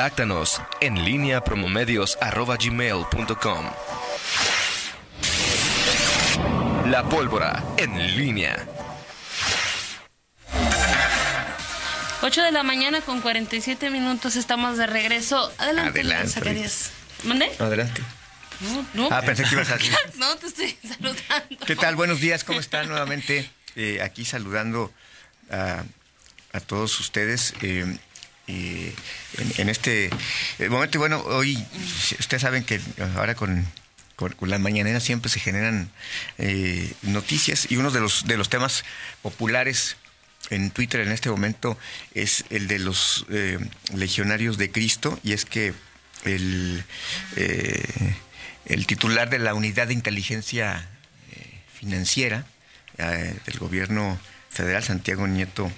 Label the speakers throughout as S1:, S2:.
S1: Contáctanos en línea promomedios.com. La pólvora en línea.
S2: 8 de la mañana con 47 minutos estamos de regreso. Adelante,
S3: Adelante.
S2: ¿Mande?
S3: Adelante.
S2: No, no.
S3: Ah, pensé que ibas a decir.
S2: no, te estoy saludando.
S3: ¿Qué tal? Buenos días, ¿cómo están? Nuevamente eh, aquí saludando a, a todos ustedes. eh, en, este eh, momento, y bueno, hoy ustedes saben que ahora con, con, con la mañanera siempre se generan eh, noticias y uno de los, de los temas populares en Twitter en este momento es el de los eh, legionarios de Cristo y es que el, eh, el titular de la unidad de inteligencia eh, financiera del gobierno federal, Santiago Nieto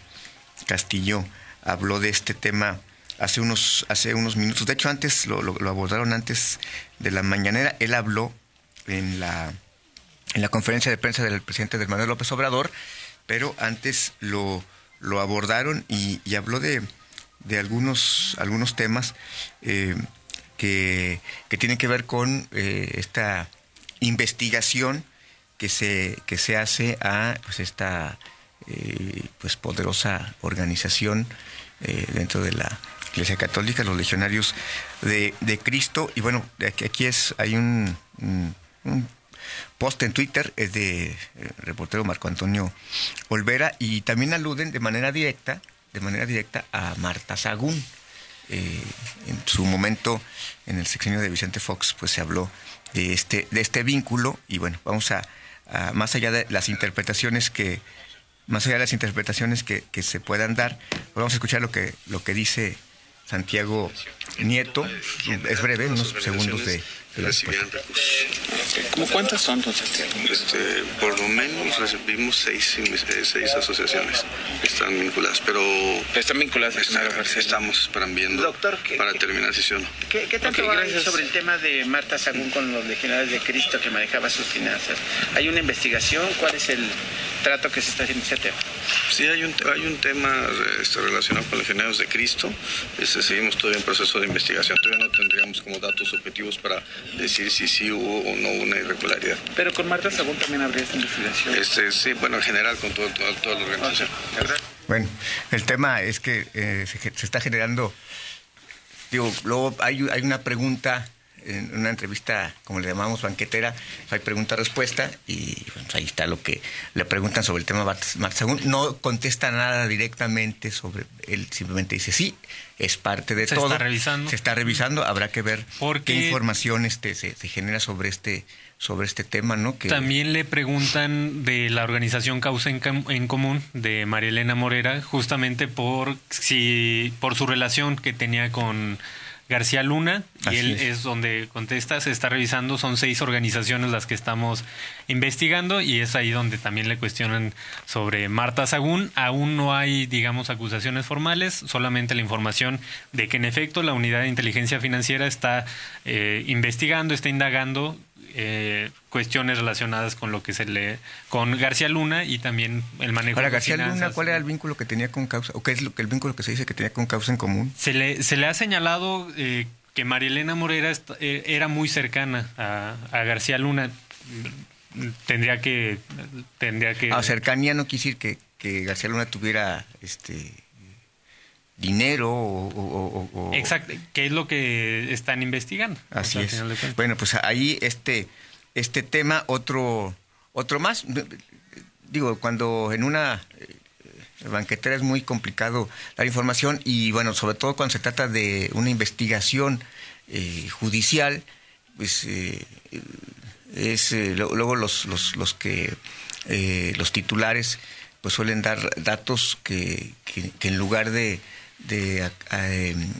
S3: Castillo, habló de este tema hace unos, hace unos minutos. De hecho, antes lo, abordaron antes de la mañanera. Él habló en la, en la conferencia de prensa del presidente del Manuel López Obrador, pero antes lo, lo abordaron y, y habló de, de algunos, algunos temas eh, que, que tienen que ver con eh, esta investigación que se, que se hace a pues, esta eh, pues, poderosa organización eh, dentro de la Iglesia Católica, los legionarios de, Cristo. Y bueno, aquí, es, hay un, post en Twitter, es de eh, reportero Marco Antonio Olvera, y también aluden de manera directa, de manera directa a Marta Sagún. En su momento, en el sexenio de Vicente Fox, pues se habló de este, de este vínculo, y bueno, vamos a- más allá de las interpretaciones que, más allá de las interpretaciones que, que se puedan dar, pues vamos a escuchar lo que, lo que dice Santiago Nieto. Es breve, unos segundos de,
S4: recibían recursos.
S5: ¿Cómo cuántas son, don Santiago?
S4: Este, por lo menos recibimos seis, eh, seis asociaciones que están vinculadas, pero
S5: Están vinculadas
S4: está- estamos para viendo
S6: Doctor, ¿qué-
S4: para
S6: qué-
S4: terminar si sí o no.
S6: ¿Qué, qué tanto
S5: Ok,
S6: hay sobre el tema de Marta Sagún con los legionarios de Cristo que manejaba sus finanzas? ¿Hay una investigación? ¿Cuál es el trato que se está haciendo en ese tema?
S4: Sí, hay un, hay un tema este, relacionado con legionarios de Cristo. Este, seguimos todavía en proceso de investigación. Todavía no tendríamos como datos objetivos para decir si sí hubo o no una irregularidad.
S6: Pero con Marta Sagún también habría esta investigación.
S4: Este, sí, bueno, en general con todo, todo- toda la organización.
S6: ¿verdad?
S3: Bueno, el tema es que eh, se, se está generando, digo, luego hay, hay una pregunta en una entrevista, como le llamamos, banquetera, hay pregunta-respuesta y bueno, pues ahí está lo que le preguntan sobre el tema Marta Marta Sagún. No contesta nada directamente sobre, él simplemente dice sí, es parte de
S7: Se
S3: todo.
S7: está revisando.
S3: Se está revisando, habrá que ver
S7: Porque-
S3: qué información este, se, se genera sobre este sobre este tema, ¿no? Que,
S7: También le preguntan de la organización Causa en, Com- en Común de María Elena Morera, justamente por si por su relación que tenía con García Luna, y
S3: Así
S7: él
S3: es.
S7: es. donde contesta, se está revisando, son seis organizaciones las que estamos investigando, y es ahí donde también le cuestionan sobre Marta Sagún. Aún no hay, digamos, acusaciones formales, solamente la información de que en efecto la unidad de inteligencia financiera está eh, investigando, está indagando eh, cuestiones relacionadas con lo que se le con García Luna y también el manejo
S3: Ahora,
S7: de
S3: García Luna,
S7: finanzas.
S3: ¿cuál era el vínculo que tenía con causa? ¿O qué es lo que el vínculo que se dice que tenía con causa en común?
S7: Se le, se le ha señalado eh, que María Elena Morera eh, era muy cercana a, a García Luna. Tendría que tendría que
S3: Ah, cercanía no decir que, que García Luna tuviera este dinero o... o- o-
S7: Exacto, que es lo que están investigando.
S3: Así
S7: O sea, al
S3: es. Bueno, pues ahí este, este tema, otro, otro más. Digo, cuando en una eh, banquetera es muy complicado dar información y bueno, sobre todo cuando se trata de una investigación eh, judicial, pues eh, es eh, lo- luego los, los, los que eh, los titulares pues suelen dar datos que, que- en lugar de, de em,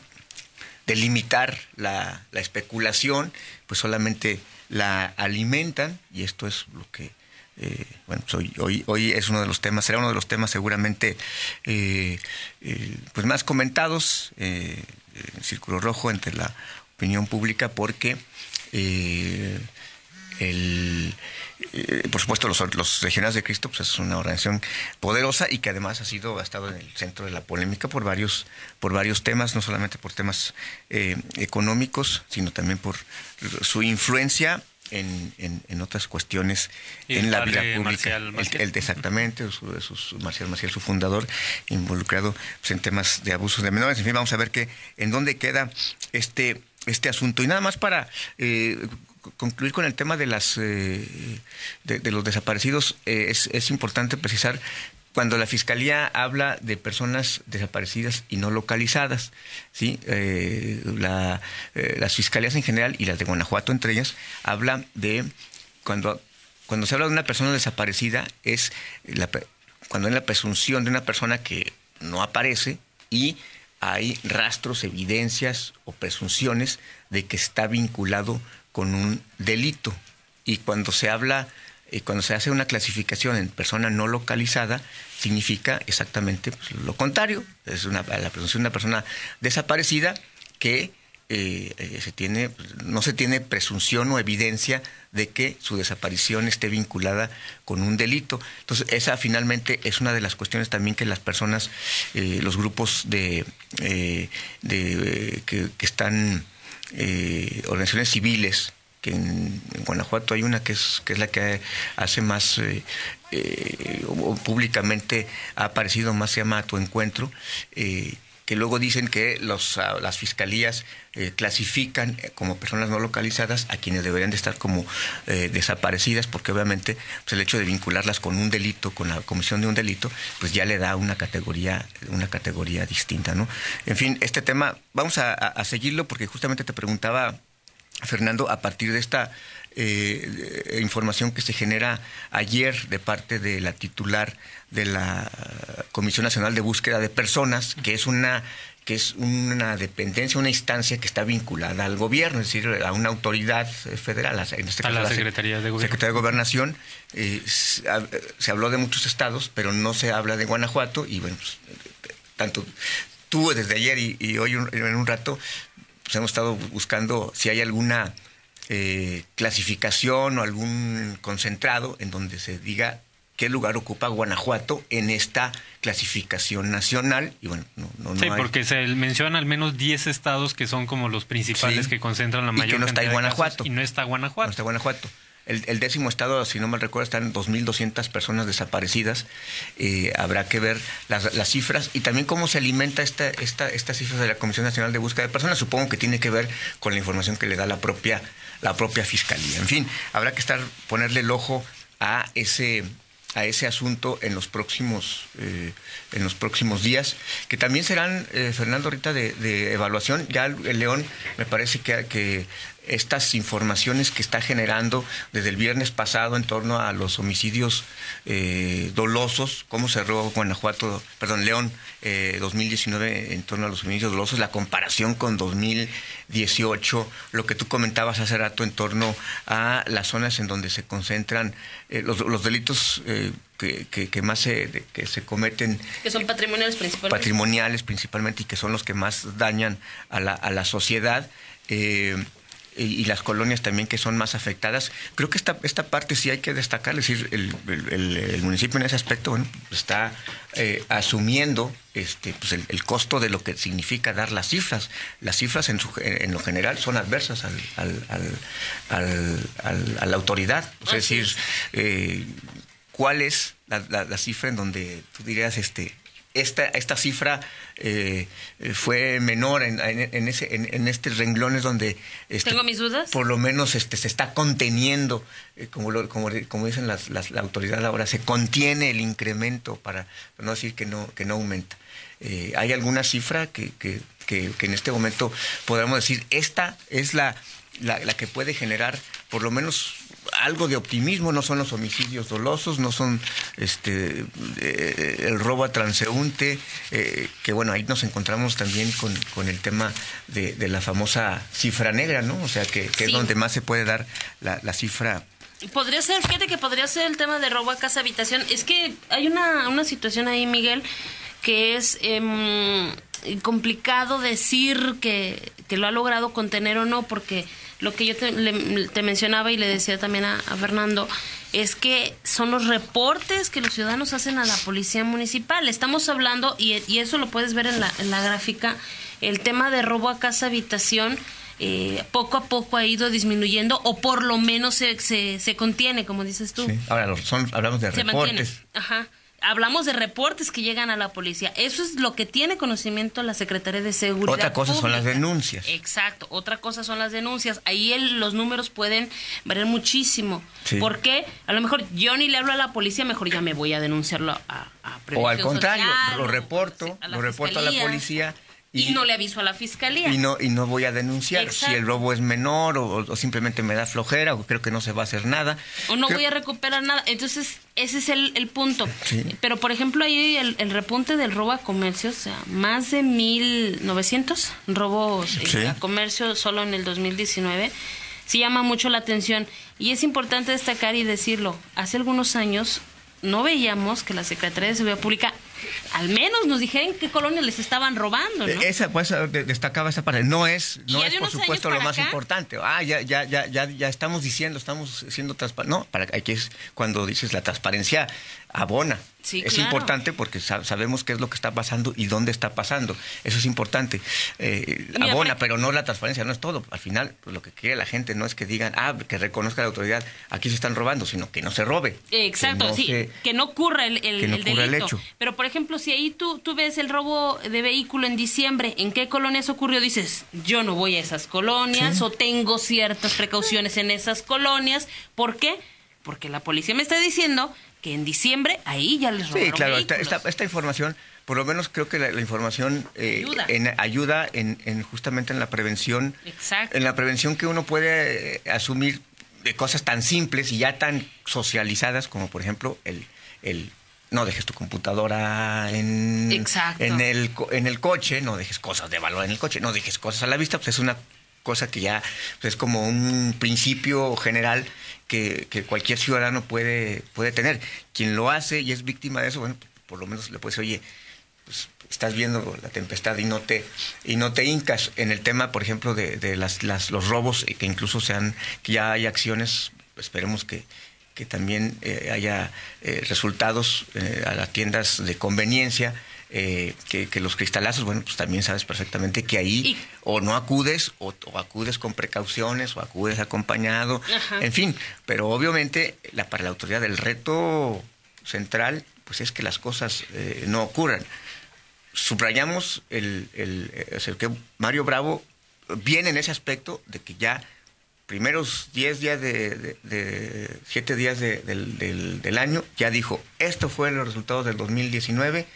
S3: limitar la, la especulación, pues solamente la alimentan. Y esto es lo que, eh, bueno, pues hoy, hoy, hoy es uno de los temas, será uno de los temas seguramente eh, eh, pues más comentados en Círculo Rojo entre la opinión pública porque el, eh, por supuesto, los, los Legionarios de Cristo pues es una organización poderosa y que además ha sido ha estado en el centro de la polémica por varios por varios temas, no solamente por temas eh, económicos, sino también por su influencia en, en, en otras cuestiones
S7: Y
S3: en la vida pública.
S7: Marcial
S3: El- el- exactamente, su, su- Marcial Maciel, su fundador, involucrado pues, en temas de abusos de menores. En fin, vamos a ver que, en dónde queda este, este asunto. Y nada más para eh, concluir con el tema de, las, eh, de, los desaparecidos, eh, es, es importante precisar cuando la fiscalía habla de personas desaparecidas y no localizadas, sí, Eh, la, las fiscalías en general y las de Guanajuato entre ellas habla de cuando cuando se habla de una persona desaparecida es la, cuando hay la presunción de una persona que no aparece y hay rastros, evidencias o presunciones de que está vinculado con un delito. Y cuando se habla, eh, cuando se hace una clasificación en persona no localizada, significa exactamente pues, lo contrario. Es una, la presunción de una persona desaparecida que eh, eh, se tiene, no se tiene presunción o evidencia de que su desaparición esté vinculada con un delito. Entonces, esa finalmente es una de las cuestiones también que las personas, eh, los grupos de, de, que están, eh, organizaciones civiles, que en, Guanajuato hay una que es, que es la que hace más eh, eh, públicamente ha aparecido más, se llama Tu Encuentro, eh, que luego dicen que los, ah, las fiscalías eh, clasifican eh, como personas no localizadas a quienes deberían de estar como eh, desaparecidas, porque obviamente pues, el hecho de vincularlas con un delito, con la comisión de un delito, pues ya le da una categoría, una categoría distinta, ¿no? En fin, este tema vamos a, seguirlo porque justamente te preguntaba Fernando, a partir de esta eh, información que se genera ayer de parte de la titular de la Comisión Nacional de Búsqueda de Personas, que es una que es una dependencia, una instancia que está vinculada al gobierno, es decir, a una autoridad federal, a- en este
S7: A
S3: caso
S7: la
S3: Sec-
S7: Secretaría de Gobierno.
S3: Secretaría de Gobernación. eh, a- se habló de muchos estados, pero no se habla de Guanajuato y bueno, pues, tanto tú desde ayer y, y hoy un- en un rato pues hemos estado buscando si hay alguna eh, clasificación o algún concentrado en donde se diga qué lugar ocupa Guanajuato en esta clasificación nacional y bueno no, no, no
S7: Sí,
S3: hay.
S7: porque se menciona al menos 10 estados que son como los principales
S3: Sí.
S7: que concentran la
S3: Y que
S7: mayor
S3: no está
S7: cantidad
S3: en
S7: de casos,
S3: Guanajuato.
S7: y no está
S3: No
S7: Guanajuato.
S3: está Guanajuato. El, décimo estado, si no mal recuerdo, están 2.200 personas desaparecidas. Eh, habrá que ver las, cifras y también cómo se alimenta esta, esta, estas cifras de la Comisión Nacional de Búsqueda de Personas. Supongo que tiene que ver con la información que le da la propia, la propia Fiscalía. En fin, habrá que estar ponerle el ojo a ese a ese asunto en los próximos eh, en los próximos días que también serán eh, Fernando ahorita de, evaluación ya el León me parece que, que estas informaciones que está generando desde el viernes pasado en torno a los homicidios eh, dolosos, cómo cerró Guanajuato, perdón, León eh, 2019 en torno a los homicidios dolosos, la comparación con 2018, lo que tú comentabas hace rato en torno a las zonas en donde se concentran eh, los, los delitos eh, que, que- que más se, que se cometen
S2: Que son patrimoniales principalmente.
S3: patrimoniales principalmente y que son los que más dañan a la, a la sociedad. eh, y, las colonias también que son más afectadas. Creo que esta, esta parte sí hay que destacar, es decir, el, el- municipio en ese aspecto bueno, está eh, asumiendo este, pues el, el costo de lo que significa dar las cifras. Las cifras en, su- en lo general son adversas al, al- al- a la autoridad. O sea, es decir, eh, ¿cuál es la, la- la cifra en donde tú dirías, este, esta, esta cifra eh, eh, fue menor en, en, en ese, en, en estos renglones donde este,
S2: Tengo mis dudas.
S3: por lo menos este, se está conteniendo, eh, como, lo- como, como dicen las, las- la autoridad ahora, se contiene el incremento para, para no decir que no, que no aumenta. Eh, ¿Hay alguna cifra que, que, que- que en este momento podamos decir, esta es la, la, la que puede generar por lo menos algo de optimismo? No son los homicidios dolosos, no son este eh, el robo a transeúnte, eh, que bueno, ahí nos encontramos también con, con el tema de, de la famosa cifra negra, ¿no? O sea, que, que es donde más se puede dar la, la cifra.
S2: Podría ser, fíjate que podría ser el tema de robo a casa habitación. Es que hay una, una situación ahí, Miguel, que es em, complicado decir que, que lo ha logrado contener o no, porque lo que yo te, le- te mencionaba y le decía también a, a Fernando es que son los reportes que los ciudadanos hacen a la policía municipal. Estamos hablando, y, y eso lo puedes ver en la, en la gráfica, el tema de robo a casa habitación. eh, poco a poco ha ido disminuyendo o por lo menos se, se, se contiene, como dices tú
S3: Sí. Ahora, son, hablamos de
S2: se mantiene.
S3: reportes.
S2: Ajá. Hablamos de reportes que llegan a la policía. Eso es lo que tiene conocimiento la Secretaría de Seguridad.
S3: Otra cosa son las denuncias.
S2: Exacto. Otra cosa son las denuncias. Ahí el- los números pueden variar muchísimo.
S3: Sí.
S2: ¿Por qué? A lo mejor yo ni le hablo a la policía, mejor ya me voy a denunciarlo a, a
S3: O al contrario,
S2: Social,
S3: lo reporto,
S2: a la
S3: lo reporto a la
S2: fiscalía. Y, no le aviso a la fiscalía.
S3: y no y no voy a denunciar
S2: Exacto.
S3: si el robo es menor o, o simplemente me da flojera o creo que no se va a hacer nada.
S2: o no
S3: Creo-
S2: voy a recuperar nada. Entonces, ese es el, el punto.
S3: Sí.
S2: Pero, por ejemplo, ahí el, el repunte del robo a comercio, o sea, más de 1.900 robos eh,
S3: Sí.
S2: a comercio solo en el 2019, sí llama mucho la atención. Y es importante destacar y decirlo, hace algunos años no veíamos que la Secretaría de Seguridad Pública al menos nos dijeran qué colonias les estaban robando, ¿no?
S3: Eh, Esa, pues, de- destacaba esa parte. No es, no es por supuesto lo más
S2: acá-
S3: importante. Ah, ya, ya, ya, ya, ya estamos diciendo, estamos siendo transparentes. No, para aquí es cuando dices la transparencia abona.
S2: Sí,
S3: es
S2: claro.
S3: importante porque sa- sabemos qué es lo que está pasando y dónde está pasando. Eso es importante. Eh, abona, pero no la transparencia, no es todo. Al final, pues, lo que quiere la gente no es que digan, ah, que reconozca la autoridad, aquí se están robando, sino que no se robe.
S2: Exacto,
S3: Que no
S2: sí,
S3: se-
S2: que no ocurra el, el-
S3: que no
S2: el
S3: ocurra el hecho.
S2: Pero, por ejemplo, si ahí tú, tú ves el robo de vehículo en diciembre, ¿en qué colonias ocurrió? Dices, yo no voy a esas colonias
S3: Sí.
S2: o tengo ciertas precauciones en esas colonias. ¿Por qué? Porque la policía me está diciendo que en diciembre ahí ya les robaron
S3: Sí, claro, esta, esta, esta información, por lo menos creo que la, la información eh,
S2: Ayuda.
S3: en, ayuda en, en justamente en la prevención,
S2: Exacto.
S3: en la prevención que uno puede eh, asumir de cosas tan simples y ya tan socializadas como por ejemplo el, el no dejes tu computadora en,
S2: Exacto.
S3: en, el, en el coche, no dejes cosas de valor en el coche, no dejes cosas a la vista, pues es una cosa que ya pues, es como un principio general que, que cualquier ciudadano puede, puede tener. Quien lo hace y es víctima de eso, bueno, por lo menos le puedes decir, oye, pues estás viendo la tempestad y no te y no te hincas en el tema por ejemplo de, de las, las los robos y que incluso sean que ya hay acciones esperemos que que también eh, haya eh, resultados eh, a las tiendas de conveniencia eh, que, que los cristalazos bueno pues también sabes perfectamente que ahí
S2: Y-
S3: o no acudes o, o acudes con precauciones o acudes acompañado
S2: Ajá.
S3: en fin pero obviamente la para la autoridad el reto central pues es que las cosas eh, no ocurran subrayamos el, el, eh, o sea, que Mario Bravo viene en ese aspecto de que ya primeros 10 días de, de, de 7 días de- del, del- del año ya dijo esto fue los resultados del 2019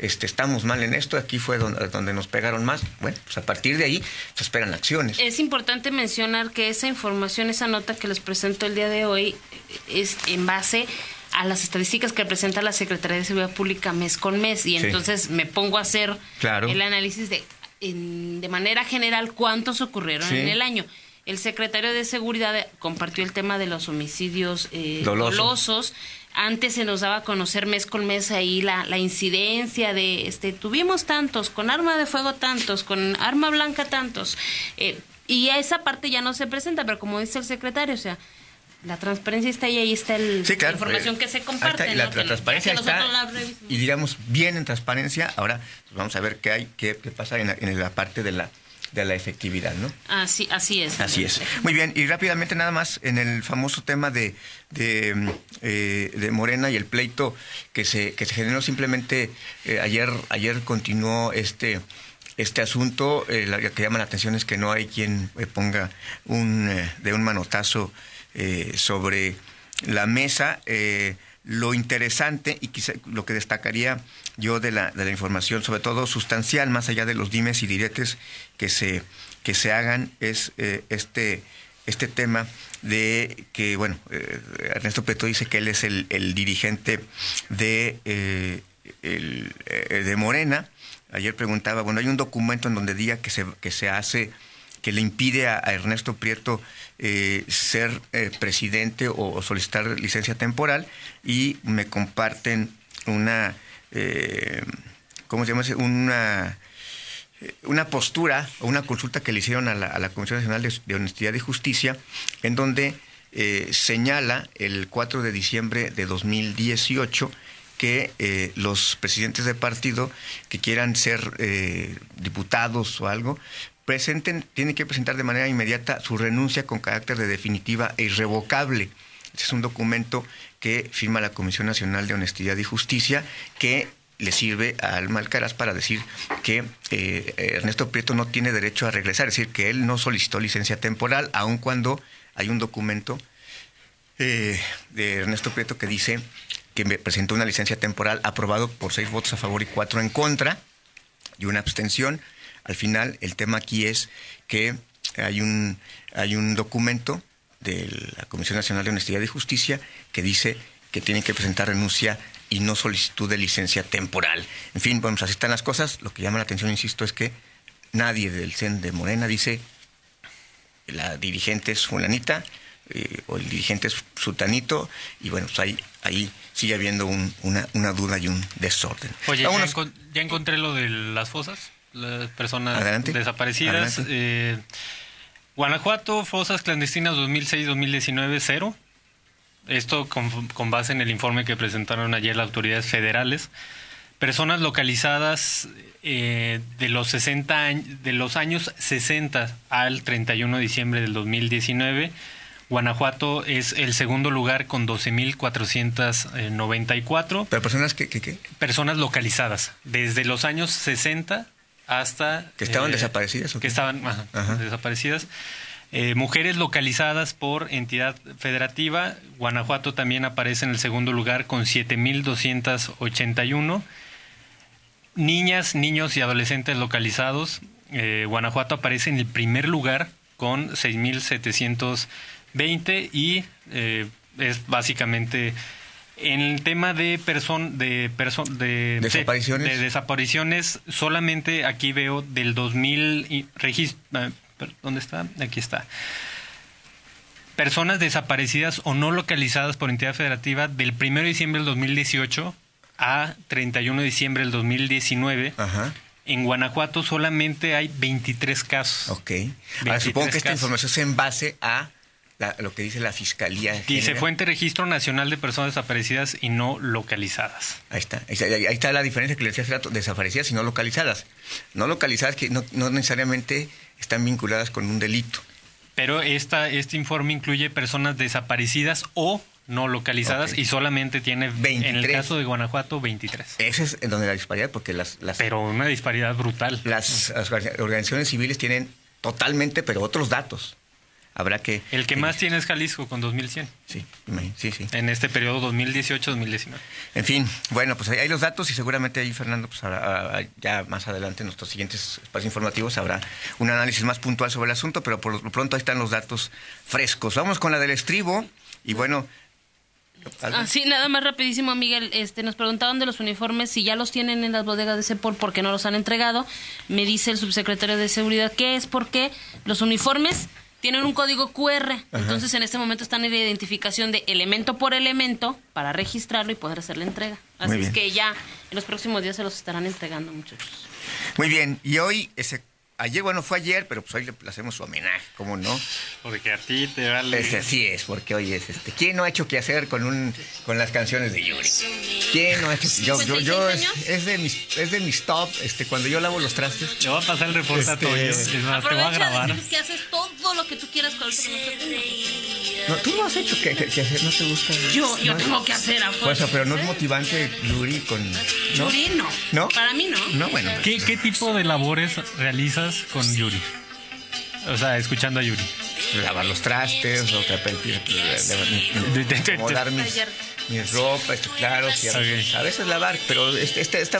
S3: este estamos mal en esto aquí fue donde, donde nos pegaron más bueno pues a partir de ahí se esperan acciones
S2: Es importante mencionar que esa información, esa nota que les presento el día de hoy, es en base a las estadísticas que presenta la Secretaría de Seguridad Pública mes con mes. Y
S3: Sí.
S2: entonces me pongo a hacer
S3: Claro.
S2: el análisis de, en- de manera general, cuántos ocurrieron
S3: Sí.
S2: en el año. El secretario de Seguridad compartió el tema de los homicidios eh,
S3: Dolosos.
S2: dolosos. Antes se nos daba a conocer mes con mes ahí la, la incidencia de, este, tuvimos tantos, con arma de fuego tantos, con arma blanca tantos. Eh, y a esa parte ya no se presenta, pero como dice el secretario, o sea, la transparencia está ahí, ahí está el,
S3: Sí, claro.
S2: la información
S3: eh,
S2: que se comparte.
S3: está, y la,
S2: ¿no?
S3: la
S2: Que-
S3: transparencia está,
S2: la
S3: y diríamos bien en transparencia. Ahora pues vamos a ver qué hay, qué, qué pasa en la, en la parte de la, de la efectividad, ¿no?
S2: Así, así es.
S3: Así es. Muy bien, y rápidamente nada más en el famoso tema de, de, eh, de Morena y el pleito que se, que se generó simplemente eh, ayer, ayer continuó este este asunto, eh, lo que llama la atención es que no hay quien eh, ponga un, de un manotazo sobre la mesa. eh, lo interesante y quizá lo que destacaría yo de la, de la información, sobre todo sustancial, más allá de los dimes y diretes que se, que se hagan, es eh, este, este tema de que, bueno, eh, Ernesto Peto dice que él es el, dirigente de, eh, de Morena. Ayer preguntaba, bueno, hay un documento en donde diga que se, que se hace que le impide a Ernesto Prieto eh, ser eh, presidente o, solicitar licencia temporal y me comparten una, eh, ¿cómo se llama? Una eh, una postura o una consulta que le hicieron a la, a la Comisión Nacional de, de Honestidad y Justicia, en donde eh, señala el 4 de diciembre de 2018 que eh, los presidentes de partido que quieran ser eh, diputados o algo, presenten, tienen que presentar de manera inmediata su renuncia con carácter de definitiva e irrevocable. Este es un documento que firma la Comisión Nacional de Honestidad y Justicia que le sirve a Alma para decir que eh, Ernesto Prieto no tiene derecho a regresar, es decir, que él no solicitó licencia temporal, aun cuando hay un documento eh, de Ernesto Prieto que dice que me presentó una licencia temporal aprobado por seis votos a favor y cuatro en contra y una abstención. Al final, el tema aquí es que hay un, hay un documento de la Comisión Nacional de Honestidad y Justicia que dice que tienen que presentar renuncia y no solicitud de licencia temporal. En fin, bueno, pues así están las cosas. Lo que llama la atención, insisto, es que nadie del CEN de Morena dice la dirigente es fulanita eh, o el dirigente es sultanito y bueno, pues ahí, ahí sigue habiendo un- una, una duda y un desorden.
S7: Oye, ya,
S3: Vámonos.
S7: encon- ya encontré lo de las fosas, las personas
S3: Adelante.
S7: desaparecidas.
S3: Adelante.
S7: Eh, Guanajuato, fosas clandestinas 2006-2019, cero. Esto con, con base en el informe que presentaron ayer las autoridades federales. Personas localizadas eh, de los 60 años, de los años 60 al 31 de diciembre del 2019. Guanajuato es el segundo lugar con 12.494
S3: Pero personas que, que, que,
S7: personas localizadas desde los años 60 hasta
S3: ¿Que estaban desaparecidas o
S7: que estaban ajá,
S3: Ajá.
S7: desaparecidas. Eh, mujeres localizadas por entidad federativa. Guanajuato también aparece en el segundo lugar con 7.281 niñas niños y adolescentes localizados. Eh, Guanajuato aparece en el primer lugar con 6.720 y eh, es básicamente en el tema de person de perso- de
S3: Desapariciones.
S7: de desapariciones solamente aquí veo del 2000 y regis- eh, ¿dónde está? Aquí está. Personas desaparecidas o no localizadas por entidad federativa del 1 de diciembre del 2018 a 31 de diciembre del 2019.
S3: Ajá.
S7: En Guanajuato solamente hay 23 casos.
S3: Ok. Ahora
S7: 23
S3: supongo que esta
S7: casos.
S3: información es en base a la- lo que dice la Fiscalía.
S7: Dice
S3: General.
S7: Fuente Registro Nacional de Personas Desaparecidas y No Localizadas.
S3: Ahí está. Ahí está, ahí está la diferencia que le decía hace rato, desaparecidas y no localizadas. No localizadas que no, no necesariamente están vinculadas con un delito.
S7: Pero esta, este informe incluye personas desaparecidas o no localizadas y solamente tiene, en el
S3: 23.
S7: caso de Guanajuato, 23.
S3: Ese es donde la disparidad, porque las, las,
S7: Pero una disparidad brutal.
S3: las, las organizaciones civiles tienen totalmente, pero otros datos. Habrá que...
S7: El que más tiene es Jalisco con 2100
S3: Sí, sí, sí.
S7: en este periodo 2018-2019.
S3: En fin, bueno, pues ahí hay los datos y seguramente ahí, Fernando, pues habrá, ah, ya más adelante en nuestros siguientes espacios informativos habrá un análisis más puntual sobre el asunto, pero por lo pronto ahí están los datos frescos. Vamos con la del estribo y bueno... ¿algo?
S2: Así, nada más rapidísimo, Miguel. Este, nos preguntaban de los uniformes si ya los tienen en las bodegas de Cepol porque no los han entregado. Me dice el subsecretario de Seguridad que es porque los uniformes tienen un código QR. Entonces, en este momento están en la identificación de elemento por elemento para registrarlo y poder hacer la entrega. Así es que ya en los próximos días se los estarán entregando, muchachos.
S3: Muy bien, y hoy, ese, ayer, bueno, fue ayer, pero pues hoy le, hacemos su homenaje, ¿cómo no?
S7: Porque a ti te vale.
S3: Así es, porque hoy es este. ¿Quién no ha hecho qué hacer con un con las canciones de Yuri? ¿Quién no ha hecho? Yo, yo, yo es,
S2: 56
S3: es de mis es de mis top, este, cuando yo lavo los trastes.
S7: Le voy a pasar el reporte a
S3: Este-
S7: Toyo. Es más, te voy a
S2: Aprovecha
S7: grabar.
S2: de decir que haces todo lo que tú quieras con el.
S3: No, tú no has hecho qué- qué hacer, no te gusta.
S2: Yo, yo
S3: No,
S2: tengo que hacer afuera.
S3: Pues, pero no es motivante Yuri con. ¿no?
S2: Yuri, no.
S3: ¿No?
S2: Para mí no.
S3: No, bueno.
S7: ¿Qué, ¿Qué tipo de labores realizas con Yuri? O sea, escuchando a Yuri.
S3: Lavar los trastes, o trapear el piso,
S7: De- de- de-
S3: acomodar mis, mis ropas, este, claro, sí, a, veces,
S7: Ok.
S3: a veces lavar, pero este, este- esta,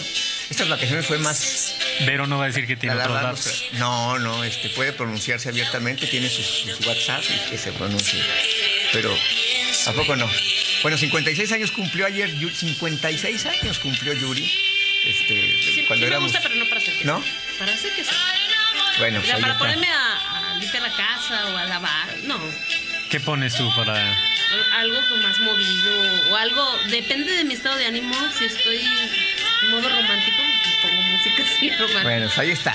S3: estas vacaciones fue más
S7: Vero no va a decir que tiene otros datos.
S3: No, no, este puede pronunciarse abiertamente, tiene sus, sus WhatsApp y que se pronuncie. Pero, ¿a poco no? Bueno, 56 años cumplió ayer, Yu- 56 años cumplió Yuri. Este,
S2: Sí,
S3: cuando
S2: sí me
S3: éramos.
S2: gusta, pero no para hacer que
S3: ¿No?
S2: Para hacer que sí.
S3: Bueno, pues
S2: para
S3: está.
S2: ponerme a limpiar la casa o a lavar, no.
S7: ¿Qué pones tú para.?
S2: Algo más movido o algo, depende de mi estado de ánimo. Si estoy en modo romántico, pues pongo música así romántica.
S3: Bueno, pues ahí está.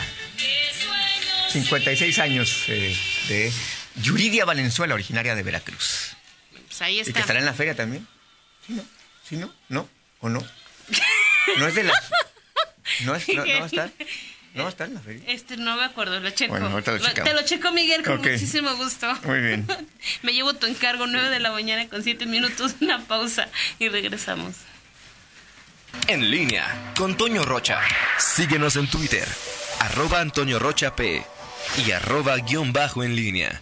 S3: 56 años eh, de Yuridia Valenzuela, originaria de Veracruz.
S2: Pues ahí
S3: ¿Y que
S2: está.
S3: estará en la feria también? ¿Sí, no? ¿Sí, no? ¿No? ¿O no? ¿No es de las...? ¿No, es, no, no va a estar? ¿No estar en la feria?
S2: Este, no me acuerdo, lo checo.
S3: Bueno, ahorita lo checamos.
S2: te lo checo, Miguel, con muchísimo gusto.
S3: Muy bien.
S2: Me llevo tu encargo, 9 de la mañana con 7 minutos, una pausa y regresamos.
S1: En línea con Toño Rocha. Síguenos en Twitter, arroba Antonio Rocha P y arroba guion bajo en línea.